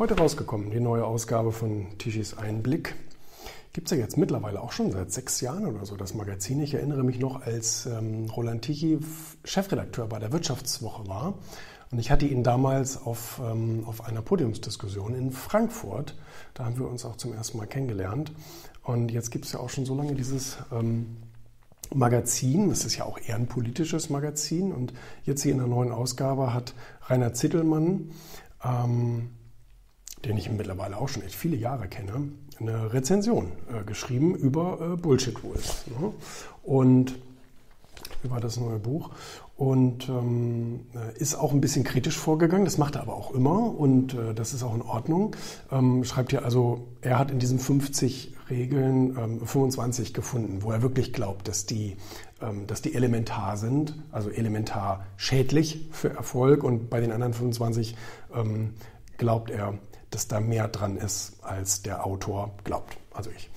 Heute rausgekommen, die neue Ausgabe von Tischis Einblick. Gibt es ja jetzt mittlerweile auch schon seit sechs Jahren oder so, das Magazin. Ich erinnere mich noch, als ähm, Roland Tichy Chefredakteur bei der Wirtschaftswoche war. Und ich hatte ihn damals auf, ähm, auf einer Podiumsdiskussion in Frankfurt. Da haben wir uns auch zum ersten Mal kennengelernt. Und jetzt gibt es ja auch schon so lange dieses ähm, Magazin. Das ist ja auch eher ein politisches Magazin. Und jetzt hier in der neuen Ausgabe hat Rainer Zittelmann ähm, den ich mittlerweile auch schon echt viele Jahre kenne, eine Rezension äh, geschrieben über äh, Bullshit Rules. Ne? Und über das neue Buch und ähm, äh, ist auch ein bisschen kritisch vorgegangen. Das macht er aber auch immer und äh, das ist auch in Ordnung. Ähm, schreibt hier also, er hat in diesen 50 Regeln ähm, 25 gefunden, wo er wirklich glaubt, dass die, ähm, dass die elementar sind, also elementar schädlich für Erfolg und bei den anderen 25 ähm, glaubt er, dass da mehr dran ist, als der Autor glaubt, also ich.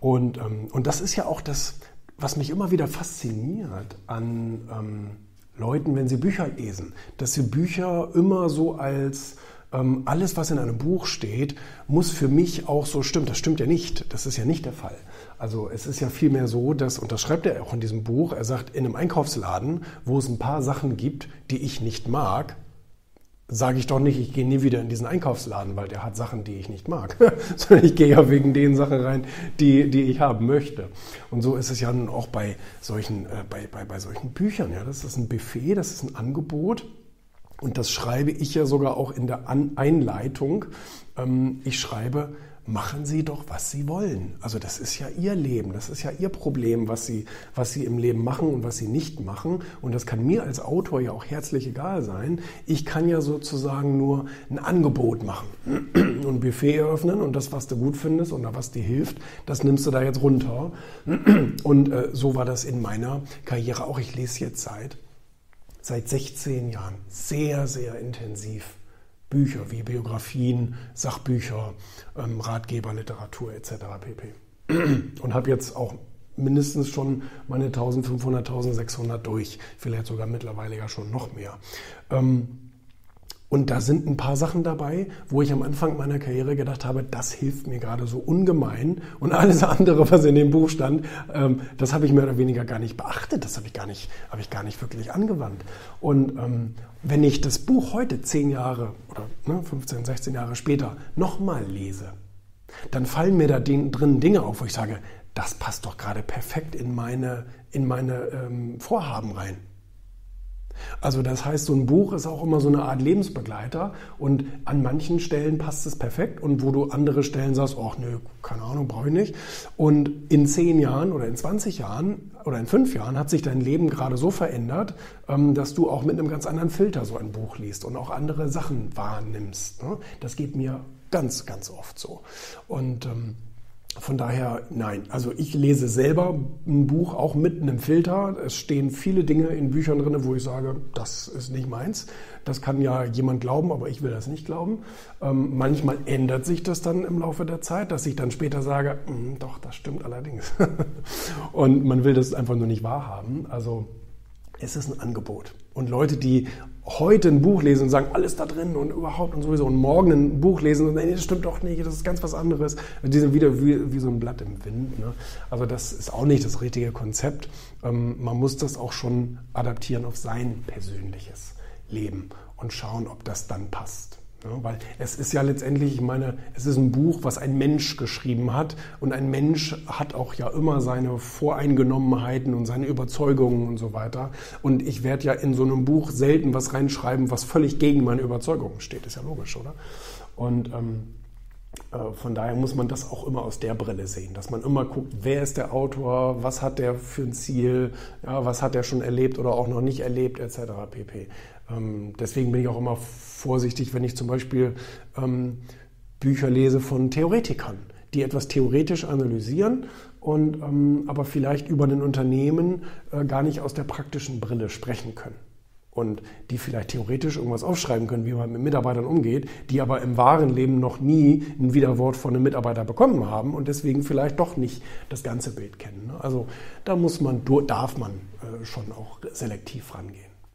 Und, ähm, und das ist ja auch das, was mich immer wieder fasziniert an ähm, Leuten, wenn sie Bücher lesen, dass sie Bücher immer so als ähm, alles, was in einem Buch steht, muss für mich auch so stimmen. Das stimmt ja nicht. Das ist ja nicht der Fall. Also es ist ja vielmehr so, dass, und das schreibt er auch in diesem Buch, er sagt, in einem Einkaufsladen, wo es ein paar Sachen gibt, die ich nicht mag, sage ich doch nicht, ich gehe nie wieder in diesen Einkaufsladen, weil der hat Sachen, die ich nicht mag, sondern ich gehe ja wegen den Sachen rein, die, die ich haben möchte. Und so ist es ja nun auch bei solchen, äh, bei, bei, bei solchen Büchern. Ja, das ist ein Buffet, das ist ein Angebot. Und das schreibe ich ja sogar auch in der An Einleitung. Ähm, ich schreibe, machen Sie doch, was Sie wollen. Also das ist ja Ihr Leben, das ist ja Ihr Problem, was Sie, was Sie im Leben machen und was Sie nicht machen. Und das kann mir als Autor ja auch herzlich egal sein. Ich kann ja sozusagen nur ein Angebot machen und Buffet eröffnen und das, was du gut findest oder was dir hilft, das nimmst du da jetzt runter. Und äh, so war das in meiner Karriere auch. Ich lese jetzt seit, seit 16 Jahren sehr, sehr intensiv Bücher wie Biografien, Sachbücher, ähm, Ratgeber, Literatur etc. pp. Und habe jetzt auch mindestens schon meine 1500, 1600 durch, vielleicht sogar mittlerweile ja schon noch mehr. Ähm, und da sind ein paar Sachen dabei, wo ich am Anfang meiner Karriere gedacht habe, das hilft mir gerade so ungemein. Und alles andere, was in dem Buch stand, ähm, das habe ich mehr oder weniger gar nicht beachtet. Das habe ich gar nicht, habe ich gar nicht wirklich angewandt. Und ähm, wenn ich das Buch heute zehn Jahre oder ne, 15, 16 Jahre später nochmal lese, dann fallen mir da drin Dinge auf, wo ich sage, das passt doch gerade perfekt in meine, in meine ähm, Vorhaben rein. Also das heißt, so ein Buch ist auch immer so eine Art Lebensbegleiter und an manchen Stellen passt es perfekt und wo du andere Stellen sagst, ach nö, keine Ahnung, brauche ich nicht. Und in zehn Jahren oder in 20 Jahren oder in fünf Jahren hat sich dein Leben gerade so verändert, ähm, dass du auch mit einem ganz anderen Filter so ein Buch liest und auch andere Sachen wahrnimmst. Ne? Das geht mir ganz, ganz oft so. Und ähm, von daher, nein. Also ich lese selber ein Buch auch mit einem Filter. Es stehen viele Dinge in Büchern drin, wo ich sage, das ist nicht meins. Das kann ja jemand glauben, aber ich will das nicht glauben. Ähm, manchmal ändert sich das dann im Laufe der Zeit, dass ich dann später sage, hm, doch, das stimmt allerdings. Und man will das einfach nur nicht wahrhaben. Also es ist ein Angebot. Und Leute, die heute ein Buch lesen und sagen, alles da drin und überhaupt und sowieso und morgen ein Buch lesen und nee, das stimmt doch nicht, das ist ganz was anderes. Die sind wieder wie, wie so ein Blatt im Wind. Ne? Also das ist auch nicht das richtige Konzept. Ähm, man muss das auch schon adaptieren auf sein persönliches Leben und schauen, ob das dann passt. Ja, weil es ist ja letztendlich, ich meine, es ist ein Buch, was ein Mensch geschrieben hat und ein Mensch hat auch ja immer seine Voreingenommenheiten und seine Überzeugungen und so weiter. Und ich werde ja in so einem Buch selten was reinschreiben, was völlig gegen meine Überzeugungen steht. Ist ja logisch, oder? Und ähm, äh, von daher muss man das auch immer aus der Brille sehen, dass man immer guckt, wer ist der Autor, was hat der für ein Ziel, ja, was hat er schon erlebt oder auch noch nicht erlebt, etc. pp. Ähm, deswegen bin ich auch immer vorsichtig, wenn ich zum Beispiel ähm, Bücher lese von Theoretikern, die etwas theoretisch analysieren und ähm, aber vielleicht über ein Unternehmen äh, gar nicht aus der praktischen Brille sprechen können und die vielleicht theoretisch irgendwas aufschreiben können, wie man mit Mitarbeitern umgeht, die aber im wahren Leben noch nie ein Widerwort von einem Mitarbeiter bekommen haben und deswegen vielleicht doch nicht das ganze Bild kennen. Also da muss man, darf man äh, schon auch selektiv rangehen.